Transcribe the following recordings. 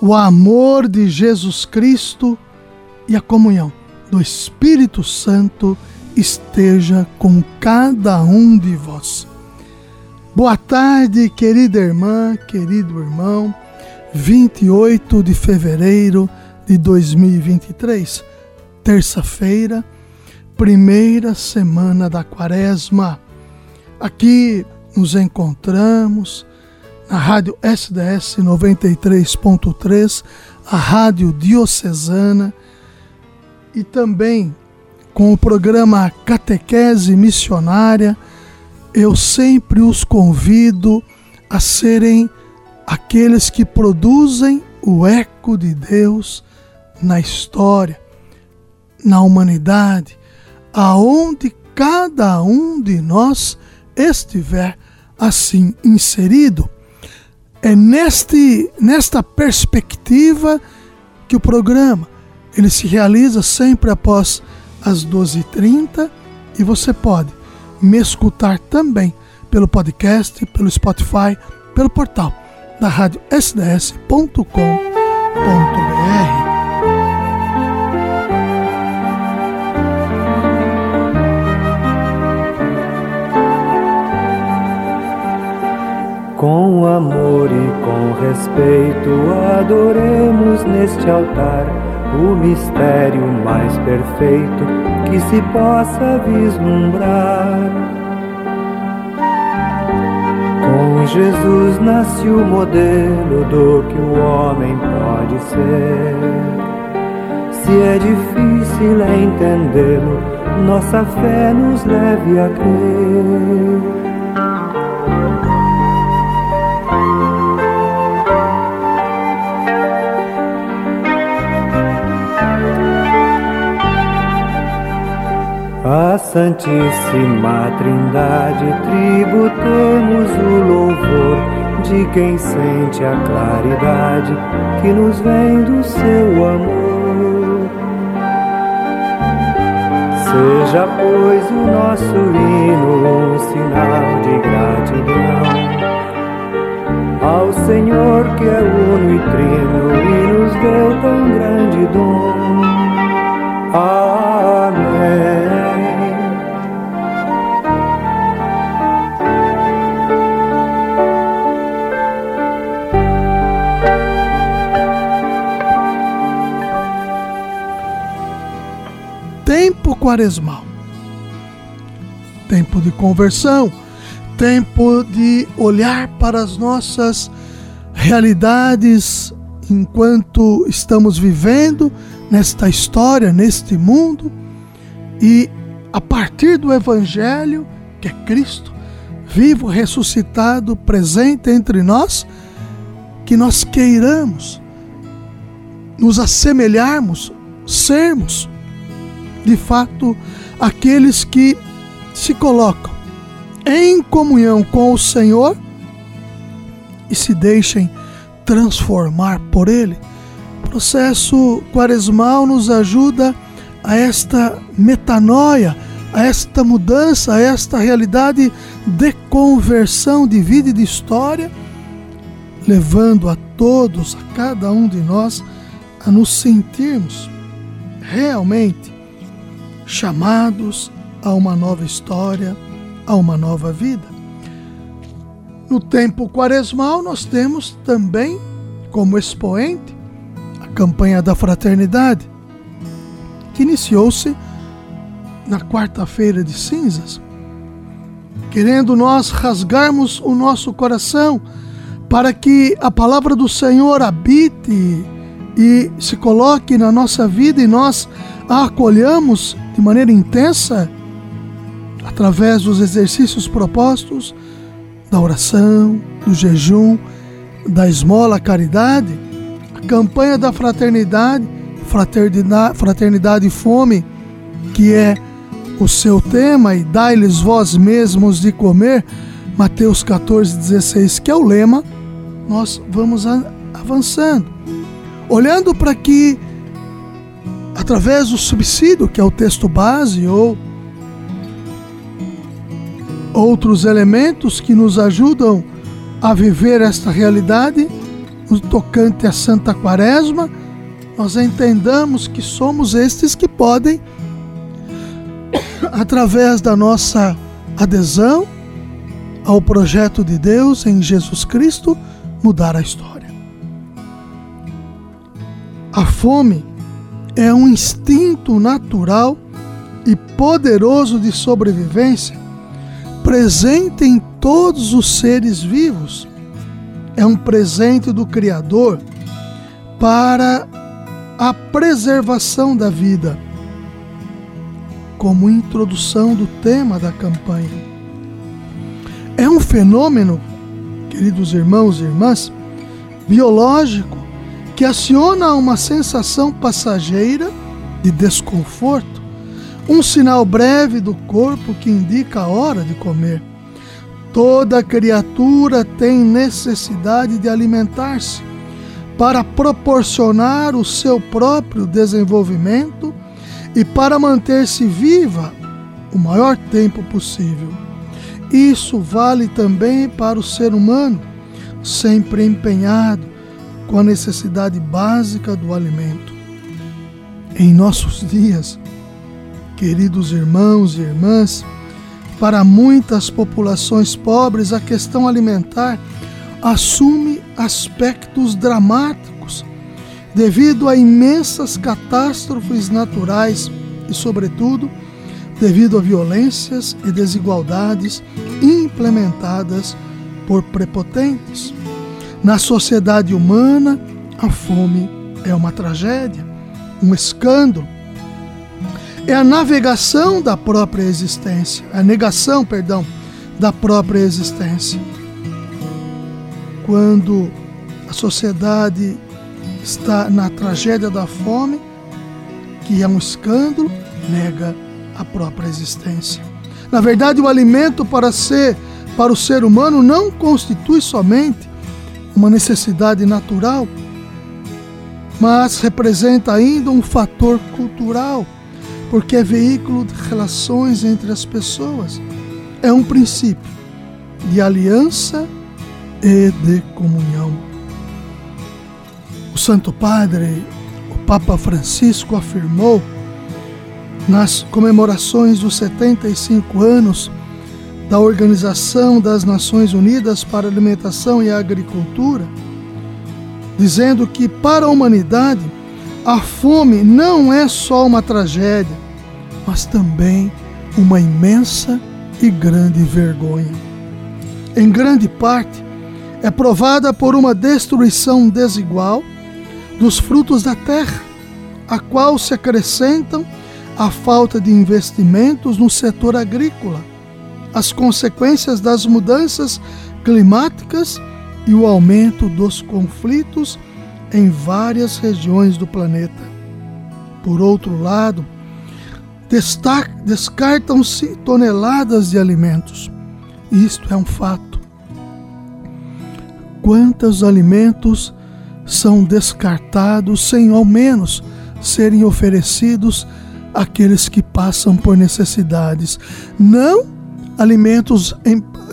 o amor de Jesus Cristo e a comunhão do Espírito Santo esteja com cada um de vós. Boa tarde, querida irmã, querido irmão. 28 de fevereiro de 2023, terça-feira, primeira semana da quaresma. Aqui nos encontramos a Rádio SDS 93.3, a Rádio Diocesana e também com o programa Catequese Missionária, eu sempre os convido a serem aqueles que produzem o eco de Deus na história, na humanidade, aonde cada um de nós estiver assim inserido. É neste, nesta perspectiva que o programa ele se realiza sempre após as 12h30 e você pode me escutar também pelo podcast, pelo Spotify, pelo portal da rádio sds.com.br. Com amor e com respeito, adoremos neste altar o mistério mais perfeito que se possa vislumbrar. Com Jesus nasce o modelo do que o homem pode ser. Se é difícil entendê-lo, nossa fé nos leve a crer. Santíssima Trindade tributemos o louvor de quem sente a claridade que nos vem do seu amor. Seja, pois, o nosso hino um sinal de gratidão ao Senhor que é uno e trino e nos deu tão grande dom. Amém. Quaresmal. Tempo de conversão, tempo de olhar para as nossas realidades enquanto estamos vivendo nesta história, neste mundo, e a partir do Evangelho, que é Cristo, vivo, ressuscitado, presente entre nós, que nós queiramos nos assemelharmos, sermos de fato, aqueles que se colocam em comunhão com o Senhor e se deixem transformar por Ele. O processo quaresmal nos ajuda a esta metanoia, a esta mudança, a esta realidade de conversão de vida e de história, levando a todos, a cada um de nós, a nos sentirmos realmente chamados a uma nova história, a uma nova vida. No tempo quaresmal, nós temos também como expoente a campanha da fraternidade, que iniciou-se na quarta-feira de cinzas, querendo nós rasgarmos o nosso coração para que a palavra do Senhor habite e se coloque na nossa vida e nós a acolhamos de maneira intensa através dos exercícios propostos da oração, do jejum, da esmola caridade, a campanha da fraternidade fraternidade, fraternidade e fome, que é o seu tema, e dai-lhes vós mesmos de comer, Mateus 14, 16, que é o lema, nós vamos avançando. Olhando para que, através do subsídio, que é o texto base, ou outros elementos que nos ajudam a viver esta realidade, no tocante à Santa Quaresma, nós entendamos que somos estes que podem, através da nossa adesão ao projeto de Deus em Jesus Cristo, mudar a história. A fome é um instinto natural e poderoso de sobrevivência presente em todos os seres vivos. É um presente do Criador para a preservação da vida, como introdução do tema da campanha. É um fenômeno, queridos irmãos e irmãs, biológico que aciona uma sensação passageira de desconforto, um sinal breve do corpo que indica a hora de comer. Toda criatura tem necessidade de alimentar-se para proporcionar o seu próprio desenvolvimento e para manter-se viva o maior tempo possível. Isso vale também para o ser humano, sempre empenhado com a necessidade básica do alimento. Em nossos dias, queridos irmãos e irmãs, para muitas populações pobres, a questão alimentar assume aspectos dramáticos devido a imensas catástrofes naturais e, sobretudo, devido a violências e desigualdades implementadas por prepotentes. Na sociedade humana, a fome é uma tragédia, um escândalo. É a navegação da própria existência, a negação, perdão, da própria existência quando a sociedade está na tragédia da fome, que é um escândalo, nega a própria existência. Na verdade, o alimento para ser para o ser humano não constitui somente uma necessidade natural, mas representa ainda um fator cultural, porque é veículo de relações entre as pessoas. É um princípio de aliança e de comunhão. O Santo Padre, o Papa Francisco, afirmou nas comemorações dos 75 anos da Organização das Nações Unidas para a Alimentação e a Agricultura, dizendo que para a humanidade a fome não é só uma tragédia, mas também uma imensa e grande vergonha. Em grande parte, é provada por uma destruição desigual dos frutos da terra, a qual se acrescentam a falta de investimentos no setor agrícola, as consequências das mudanças climáticas e o aumento dos conflitos em várias regiões do planeta. Por outro lado, descartam-se toneladas de alimentos. Isto é um fato quantos alimentos são descartados sem ao menos serem oferecidos àqueles que passam por necessidades. Não alimentos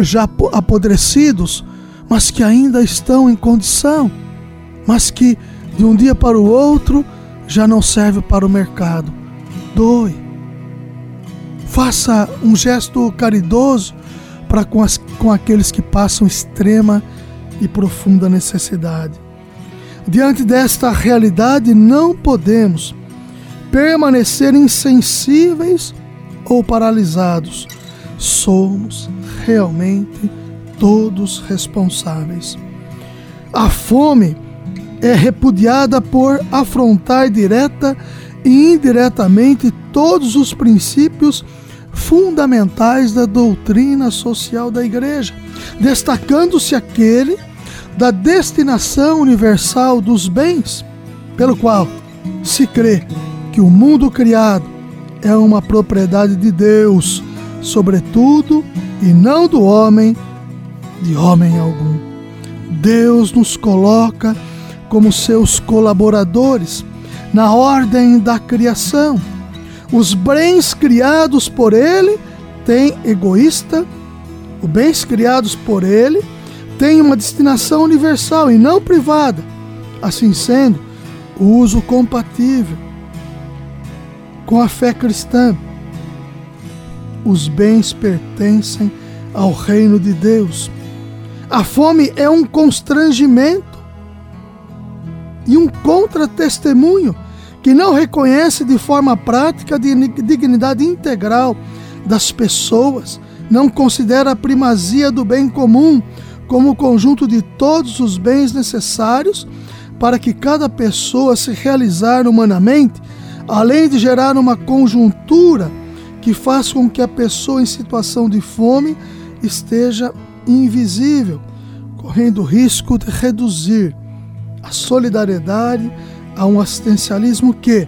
já apodrecidos, mas que ainda estão em condição, mas que de um dia para o outro já não serve para o mercado. Doe. Faça um gesto caridoso para com, com aqueles que passam extrema e profunda necessidade. Diante desta realidade, não podemos permanecer insensíveis ou paralisados. Somos realmente todos responsáveis. A fome é repudiada por afrontar direta e indiretamente todos os princípios fundamentais da doutrina social da Igreja, destacando-se aquele da destinação universal dos bens, pelo qual se crê que o mundo criado é uma propriedade de Deus, sobretudo, e não do homem, de homem algum. Deus nos coloca como seus colaboradores na ordem da criação. Os bens criados por Ele têm egoísta, os bens criados por Ele têm uma destinação universal e não privada. Assim sendo, o uso compatível com a fé cristã. Os bens pertencem ao reino de Deus. A fome é um constrangimento e um contra-testemunho que não reconhece de forma prática a dignidade integral das pessoas, não considera a primazia do bem comum como o conjunto de todos os bens necessários para que cada pessoa se realizar humanamente, além de gerar uma conjuntura que faz com que a pessoa em situação de fome esteja invisível, correndo risco de reduzir a solidariedade a um assistencialismo que,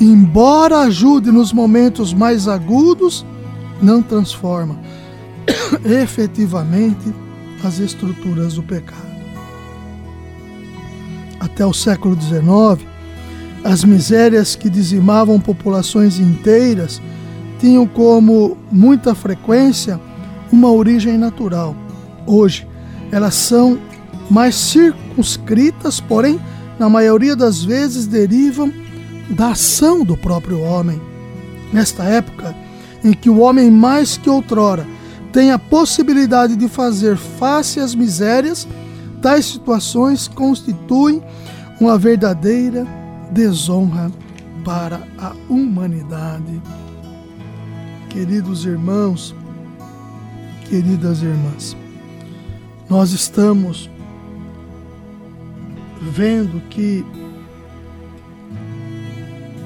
embora ajude nos momentos mais agudos, não transforma efetivamente as estruturas do pecado. Até o século XIX, as misérias que dizimavam populações inteiras tinham como muita frequência uma origem natural. Hoje, elas são mais circunscritas, porém, na maioria das vezes derivam da ação do próprio homem. Nesta época, em que o homem mais que outrora tem a possibilidade de fazer face às misérias, tais situações constituem uma verdadeira desonra para a humanidade. Queridos irmãos, queridas irmãs, nós estamos vendo que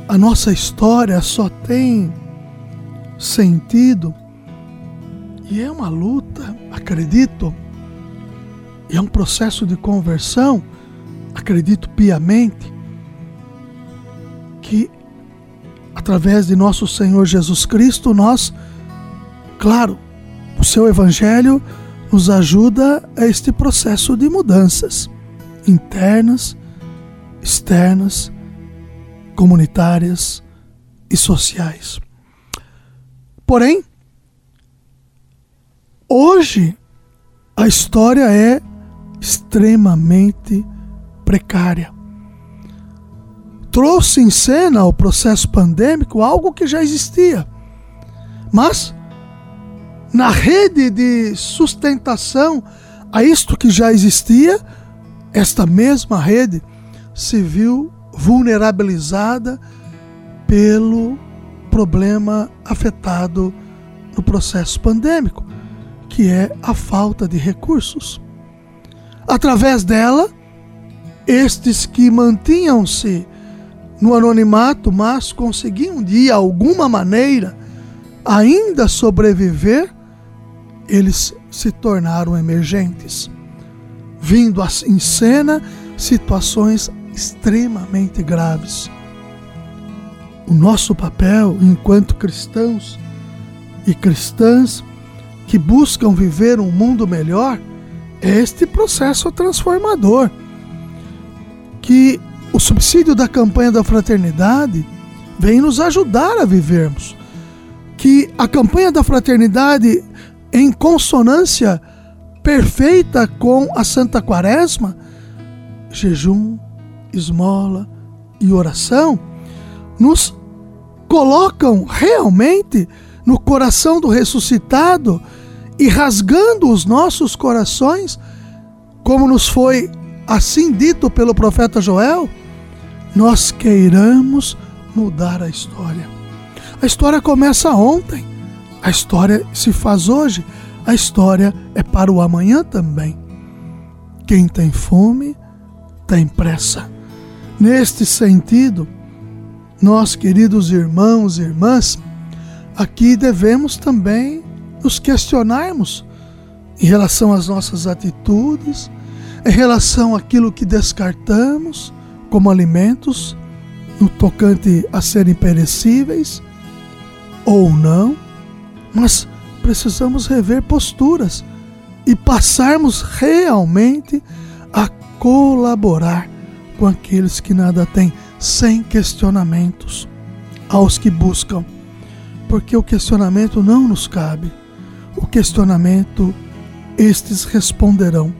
a nossa história só tem sentido e é uma luta, acredito, é um processo de conversão, acredito piamente, que através de nosso Senhor Jesus Cristo nós, claro, o seu Evangelho nos ajuda a este processo de mudanças internas, externas, comunitárias e sociais. Porém, hoje a história é extremamente precária. Trouxe em cena o processo pandêmico algo que já existia, mas na rede de sustentação a isto que já existia, esta mesma rede se viu vulnerabilizada pelo problema afetado no processo pandêmico, que é a falta de recursos. Através dela, estes que mantinham-se no anonimato, mas conseguiam de alguma maneira ainda sobreviver, eles se tornaram emergentes, vindo em cena situações extremamente graves. O nosso papel enquanto cristãos e cristãs que buscam viver um mundo melhor é este processo transformador que o subsídio da campanha da fraternidade vem nos ajudar a vivermos. Que a campanha da fraternidade em consonância perfeita com a Santa Quaresma, jejum, esmola e oração, nos colocam realmente no coração do ressuscitado e rasgando os nossos corações, como nos foi assim dito pelo profeta Joel, nós queiramos mudar a história. A história começa ontem. A história se faz hoje, a história é para o amanhã também. Quem tem fome tem pressa. Neste sentido, nós, queridos irmãos e irmãs, aqui devemos também nos questionarmos em relação às nossas atitudes, em relação àquilo que descartamos como alimentos no tocante a serem perecíveis ou não, mas precisamos rever posturas e passarmos realmente a colaborar com aqueles que nada têm, sem questionamentos, aos que buscam, porque o questionamento não nos cabe. O questionamento estes responderão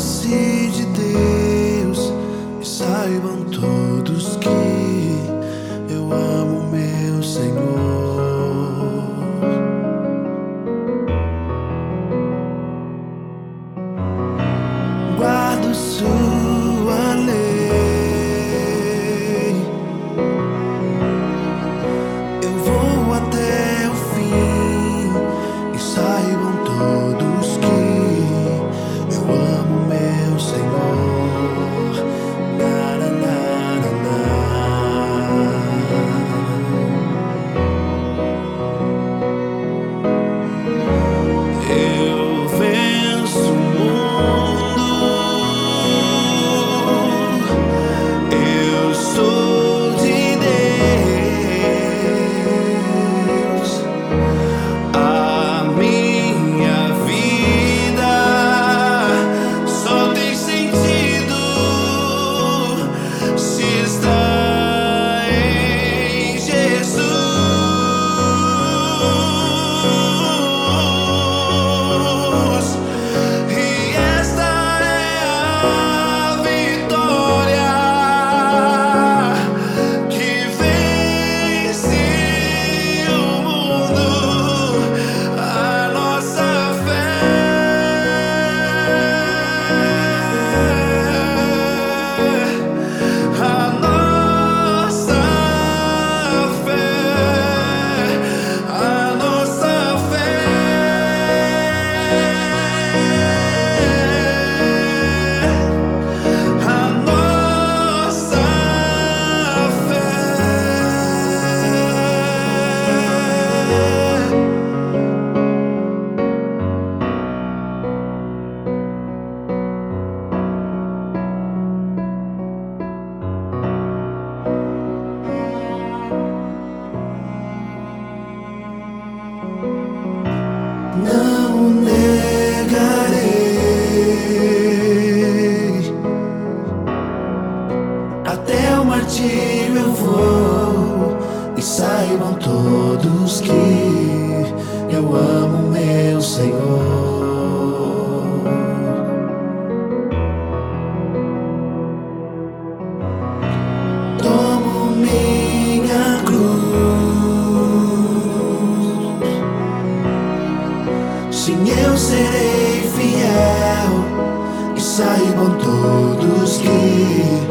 nasci. Sentido